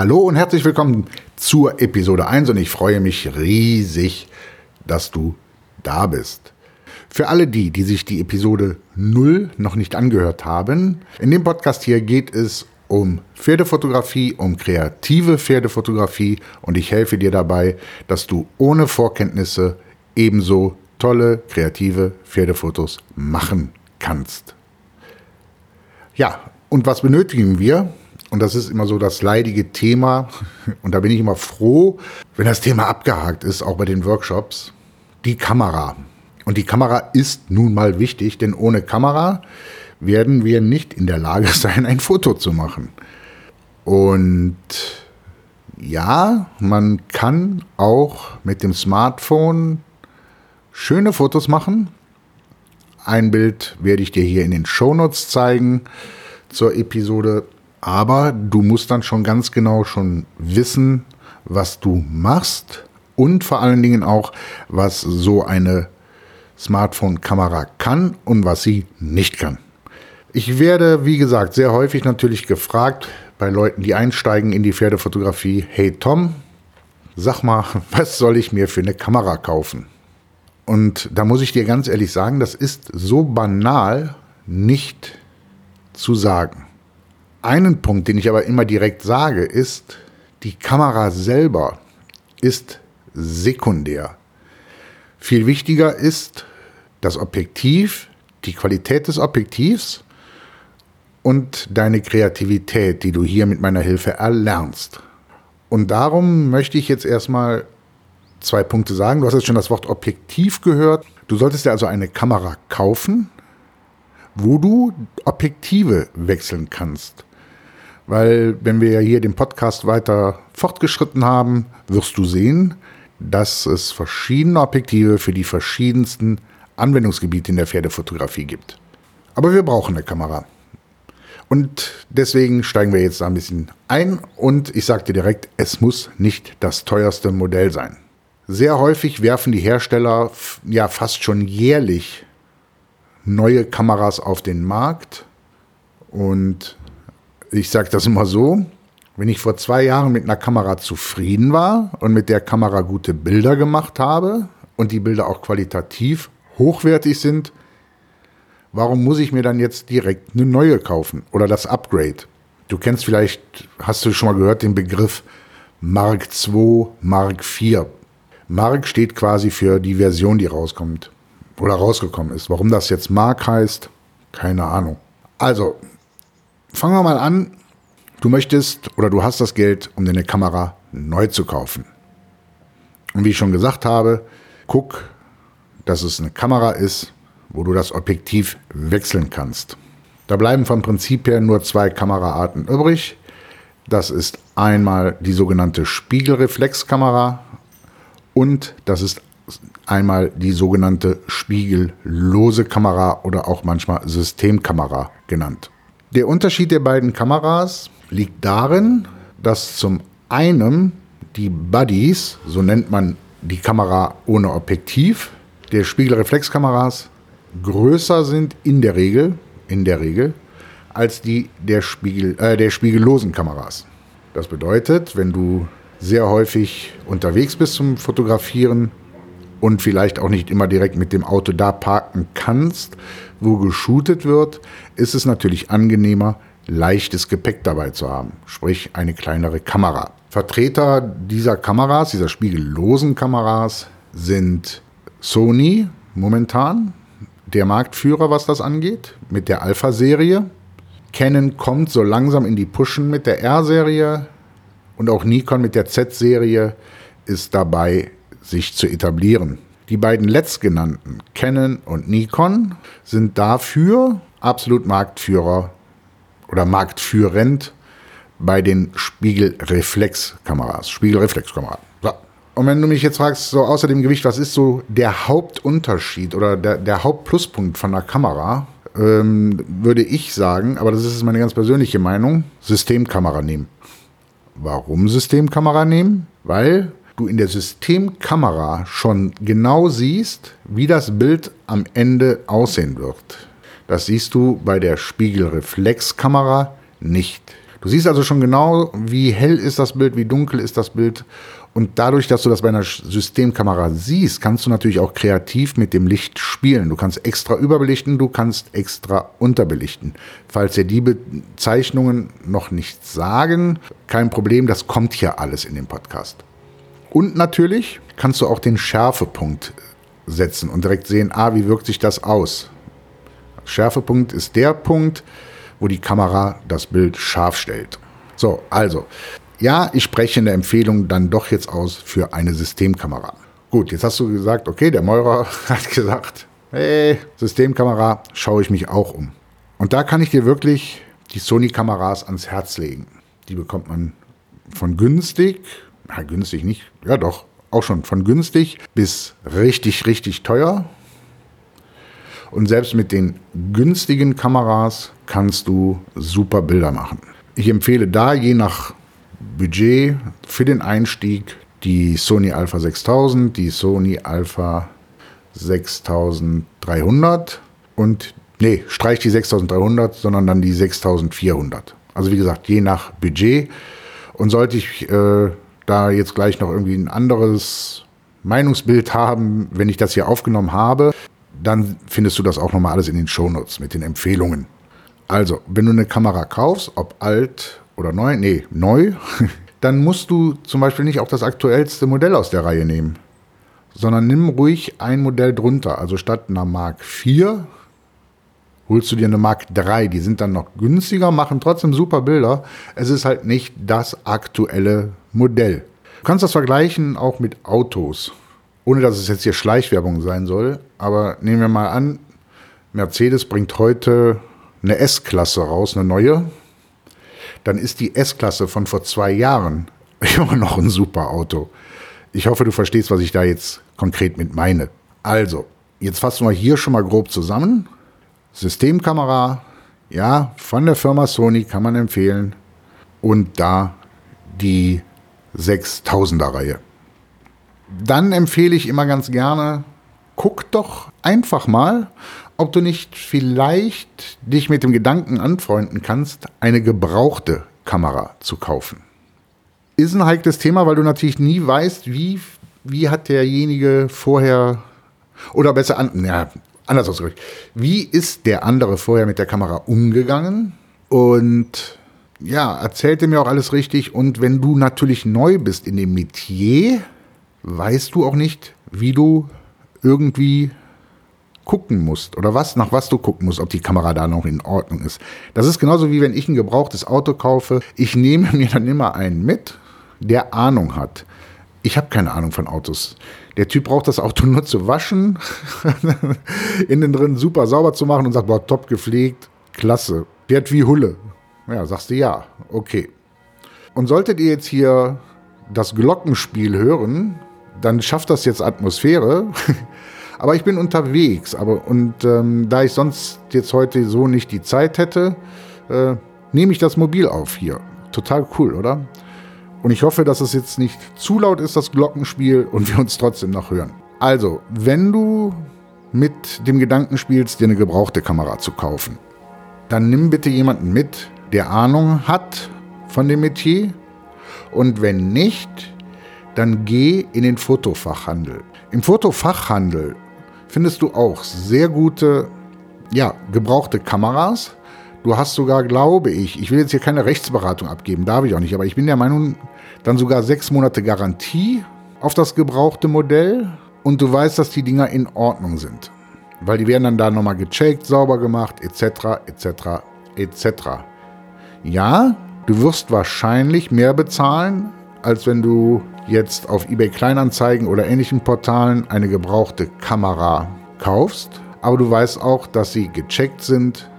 Hallo und herzlich willkommen zur Episode 1 und ich freue mich riesig, dass du da bist. Für alle die, die sich die Episode 0 noch nicht angehört haben, in dem Podcast hier geht es um Pferdefotografie, um kreative Pferdefotografie und ich helfe dir dabei, dass du ohne Vorkenntnisse ebenso tolle, kreative Pferdefotos machen kannst. Ja, und was benötigen wir? Und das ist immer so das leidige Thema. Und da bin ich immer froh, wenn das Thema abgehakt ist, auch bei den Workshops. Die Kamera. Und die Kamera ist nun mal wichtig, denn ohne Kamera werden wir nicht in der Lage sein, ein Foto zu machen. Und ja, man kann auch mit dem Smartphone schöne Fotos machen. Ein Bild werde ich dir hier in den Shownotes zeigen zur Episode. Aber du musst dann schon ganz genau schon wissen, was du machst und vor allen Dingen auch, was so eine Smartphone-Kamera kann und was sie nicht kann. Ich werde, wie gesagt, sehr häufig natürlich gefragt bei Leuten, die einsteigen in die Pferdefotografie, hey Tom, sag mal, was soll ich mir für eine Kamera kaufen? Und da muss ich dir ganz ehrlich sagen, das ist so banal nicht zu sagen. Einen Punkt, den ich aber immer direkt sage, ist, die Kamera selber ist sekundär. Viel wichtiger ist das Objektiv, die Qualität des Objektivs und deine Kreativität, die du hier mit meiner Hilfe erlernst. Und darum möchte ich jetzt erstmal zwei Punkte sagen. Du hast jetzt schon das Wort Objektiv gehört. Du solltest dir also eine Kamera kaufen, wo du Objektive wechseln kannst. Weil wenn wir ja hier den Podcast weiter fortgeschritten haben, wirst du sehen, dass es verschiedene Objektive für die verschiedensten Anwendungsgebiete in der Pferdefotografie gibt. Aber wir brauchen eine Kamera. Und deswegen steigen wir jetzt ein bisschen ein und ich sage dir direkt, es muss nicht das teuerste Modell sein. Sehr häufig werfen die Hersteller ja fast schon jährlich neue Kameras auf den Markt und ich sage das immer so, wenn ich vor zwei Jahren mit einer Kamera zufrieden war und mit der Kamera gute Bilder gemacht habe und die Bilder auch qualitativ hochwertig sind, warum muss ich mir dann jetzt direkt eine neue kaufen oder das Upgrade? Du kennst vielleicht, hast du schon mal gehört, den Begriff Mark II, Mark IV. Mark steht quasi für die Version, die rauskommt oder rausgekommen ist. Warum das jetzt Mark heißt, keine Ahnung. Also, Fangen wir mal an. Du möchtest oder du hast das Geld, um deine Kamera neu zu kaufen. Und wie ich schon gesagt habe, guck, dass es eine Kamera ist, wo du das Objektiv wechseln kannst. Da bleiben vom Prinzip her nur zwei Kameraarten übrig. Das ist einmal die sogenannte Spiegelreflexkamera und das ist einmal die sogenannte spiegellose Kamera oder auch manchmal Systemkamera genannt. Der Unterschied der beiden Kameras liegt darin, dass zum einen die Buddies, so nennt man die Kamera ohne Objektiv, der Spiegelreflexkameras größer sind in der Regel, in der Regel, als die der, Spiegel, äh, der spiegellosen Kameras. Das bedeutet, wenn du sehr häufig unterwegs bist zum Fotografieren und vielleicht auch nicht immer direkt mit dem Auto da parken kannst, wo geshootet wird, ist es natürlich angenehmer, leichtes Gepäck dabei zu haben, sprich eine kleinere Kamera. Vertreter dieser Kameras, dieser spiegellosen Kameras, sind Sony momentan, der Marktführer, was das angeht, mit der Alpha-Serie. Canon kommt so langsam in die Pushen mit der R-Serie und auch Nikon mit der Z-Serie ist dabei, sich zu etablieren. Die beiden letztgenannten, Canon und Nikon, sind dafür absolut Marktführer oder marktführend bei den Spiegelreflexkameras. Spiegelreflexkamera. So. Und wenn du mich jetzt fragst, so außer dem Gewicht, was ist so der Hauptunterschied oder der, der Hauptpluspunkt von der Kamera, ähm, würde ich sagen, aber das ist meine ganz persönliche Meinung, Systemkamera nehmen. Warum Systemkamera nehmen? Weil du in der Systemkamera schon genau siehst, wie das Bild am Ende aussehen wird. Das siehst du bei der Spiegelreflexkamera nicht. Du siehst also schon genau, wie hell ist das Bild, wie dunkel ist das Bild. Und dadurch, dass du das bei einer Systemkamera siehst, kannst du natürlich auch kreativ mit dem Licht spielen. Du kannst extra überbelichten, du kannst extra unterbelichten. Falls dir die Bezeichnungen noch nicht sagen, kein Problem, das kommt hier alles in dem Podcast. Und natürlich kannst du auch den Schärfepunkt setzen und direkt sehen, ah, wie wirkt sich das aus. Schärfepunkt ist der Punkt, wo die Kamera das Bild scharf stellt. So, also, ja, ich spreche eine Empfehlung dann doch jetzt aus für eine Systemkamera. Gut, jetzt hast du gesagt, okay, der Meurer hat gesagt, hey, Systemkamera, schaue ich mich auch um. Und da kann ich dir wirklich die Sony-Kameras ans Herz legen. Die bekommt man von günstig, na günstig nicht, ja doch, auch schon von günstig bis richtig, richtig teuer. Und selbst mit den günstigen Kameras kannst du super Bilder machen. Ich empfehle da je nach Budget für den Einstieg die Sony Alpha 6000, die Sony Alpha 6300 und nee, streich die 6300, sondern dann die 6400. Also wie gesagt, je nach Budget. Und sollte ich äh, da jetzt gleich noch irgendwie ein anderes Meinungsbild haben, wenn ich das hier aufgenommen habe, dann findest du das auch nochmal alles in den Shownotes mit den Empfehlungen. Also, wenn du eine Kamera kaufst, ob alt oder neu, nee, neu, dann musst du zum Beispiel nicht auch das aktuellste Modell aus der Reihe nehmen, sondern nimm ruhig ein Modell drunter. Also statt einer Mark IV holst du dir eine Mark III. Die sind dann noch günstiger, machen trotzdem super Bilder. Es ist halt nicht das aktuelle Modell. Du kannst das vergleichen auch mit Autos ohne dass es jetzt hier Schleichwerbung sein soll, aber nehmen wir mal an, Mercedes bringt heute eine S-Klasse raus, eine neue, dann ist die S-Klasse von vor zwei Jahren immer noch ein super Auto. Ich hoffe, du verstehst, was ich da jetzt konkret mit meine. Also, jetzt fassen wir hier schon mal grob zusammen. Systemkamera, ja, von der Firma Sony kann man empfehlen. Und da die 6000er Reihe dann empfehle ich immer ganz gerne, guck doch einfach mal, ob du nicht vielleicht dich mit dem Gedanken anfreunden kannst, eine gebrauchte Kamera zu kaufen. Ist ein heikles Thema, weil du natürlich nie weißt, wie, wie hat derjenige vorher, oder besser, an, ja, anders ausgedrückt, wie ist der andere vorher mit der Kamera umgegangen und ja, erzählte mir auch alles richtig. Und wenn du natürlich neu bist in dem Metier, weißt du auch nicht, wie du irgendwie gucken musst oder was, nach was du gucken musst, ob die Kamera da noch in Ordnung ist. Das ist genauso wie wenn ich ein gebrauchtes Auto kaufe. Ich nehme mir dann immer einen mit, der Ahnung hat. Ich habe keine Ahnung von Autos. Der Typ braucht das Auto nur zu waschen, innen drin super sauber zu machen und sagt, boah, top gepflegt, klasse. Fährt wie Hulle. Ja, sagst du ja, okay. Und solltet ihr jetzt hier das Glockenspiel hören, dann schafft das jetzt Atmosphäre. aber ich bin unterwegs. Aber, und ähm, da ich sonst jetzt heute so nicht die Zeit hätte, äh, nehme ich das Mobil auf hier. Total cool, oder? Und ich hoffe, dass es jetzt nicht zu laut ist, das Glockenspiel, und wir uns trotzdem noch hören. Also, wenn du mit dem Gedanken spielst, dir eine gebrauchte Kamera zu kaufen, dann nimm bitte jemanden mit, der Ahnung hat von dem Metier. Und wenn nicht, dann geh in den Fotofachhandel. Im Fotofachhandel findest du auch sehr gute, ja, gebrauchte Kameras. Du hast sogar, glaube ich, ich will jetzt hier keine Rechtsberatung abgeben, darf ich auch nicht, aber ich bin der Meinung, dann sogar sechs Monate Garantie auf das gebrauchte Modell und du weißt, dass die Dinger in Ordnung sind. Weil die werden dann da nochmal gecheckt, sauber gemacht, etc., etc., etc. Ja, du wirst wahrscheinlich mehr bezahlen, als wenn du jetzt auf eBay Kleinanzeigen oder ähnlichen Portalen eine gebrauchte Kamera kaufst, aber du weißt auch, dass sie gecheckt sind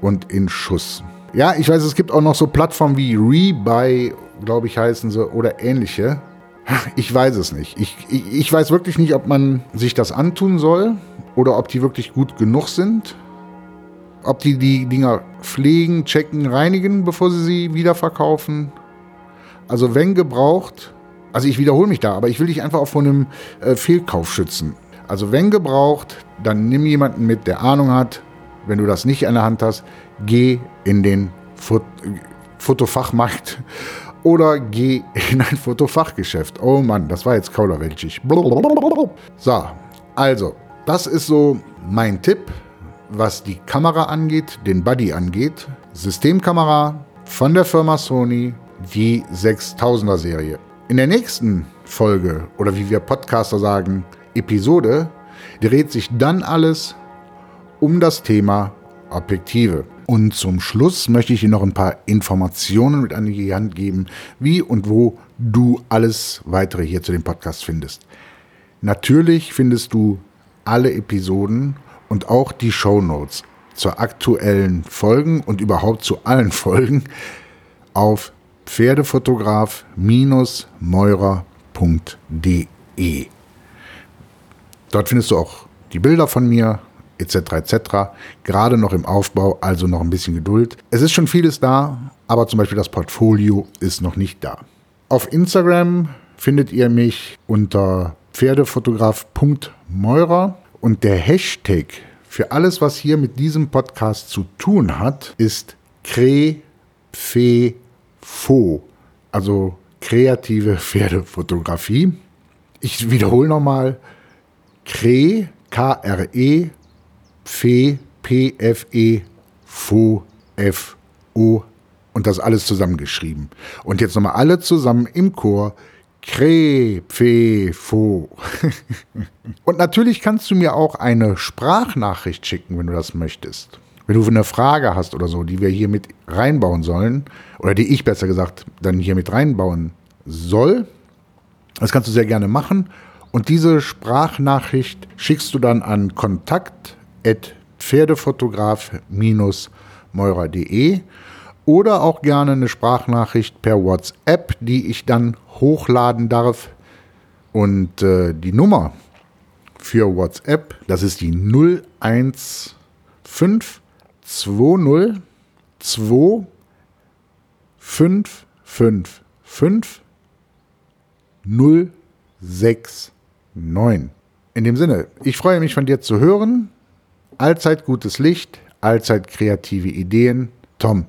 und in Schuss. Ja, ich weiß, es gibt auch noch so Plattformen wie Rebuy, glaube ich, heißen sie, oder ähnliche. Ich weiß es nicht. Ich, ich, ich weiß wirklich nicht, ob man sich das antun soll oder ob die wirklich gut genug sind. Ob die die Dinger pflegen, checken, reinigen, bevor sie sie wiederverkaufen. Also wenn gebraucht, also ich wiederhole mich da, aber ich will dich einfach auch vor einem äh, Fehlkauf schützen. Also wenn gebraucht, dann nimm jemanden mit, der Ahnung hat. Wenn du das nicht an der Hand hast, geh in den Fut Fotofachmarkt oder geh in ein Fotofachgeschäft. Oh Mann, das war jetzt kauderwelschig. So, also, das ist so mein Tipp, was die Kamera angeht, den Buddy angeht. Systemkamera von der Firma Sony, die 6000er Serie. In der nächsten Folge oder wie wir Podcaster sagen, Episode, dreht sich dann alles um das Thema Objektive. Und zum Schluss möchte ich Ihnen noch ein paar Informationen mit an die Hand geben, wie und wo du alles weitere hier zu dem Podcast findest. Natürlich findest du alle Episoden und auch die Show Notes zur aktuellen Folgen und überhaupt zu allen Folgen auf pferdefotograf-meurer.de. Dort findest du auch die Bilder von mir, etc. etc. Gerade noch im Aufbau, also noch ein bisschen Geduld. Es ist schon vieles da, aber zum Beispiel das Portfolio ist noch nicht da. Auf Instagram findet ihr mich unter pferdefotograf.meurer und der Hashtag für alles, was hier mit diesem Podcast zu tun hat, ist CREFEFO, also kreative Pferdefotografie. Ich wiederhole nochmal, CRE, K-R-E, Pfe, P-F-E, Fo, F-O und das alles zusammengeschrieben. Und jetzt nochmal alle zusammen im Chor. Kre, Pfe, Fo. und natürlich kannst du mir auch eine Sprachnachricht schicken, wenn du das möchtest. Wenn du eine Frage hast oder so, die wir hier mit reinbauen sollen, oder die ich besser gesagt dann hier mit reinbauen soll, das kannst du sehr gerne machen. Und diese Sprachnachricht schickst du dann an kontakt pferdefotograf-meurer.de oder auch gerne eine Sprachnachricht per WhatsApp, die ich dann hochladen darf. Und äh, die Nummer für WhatsApp, das ist die 015 20 2 5 5 5 069. In dem Sinne, ich freue mich von dir zu hören. Allzeit gutes Licht, allzeit kreative Ideen. Tom.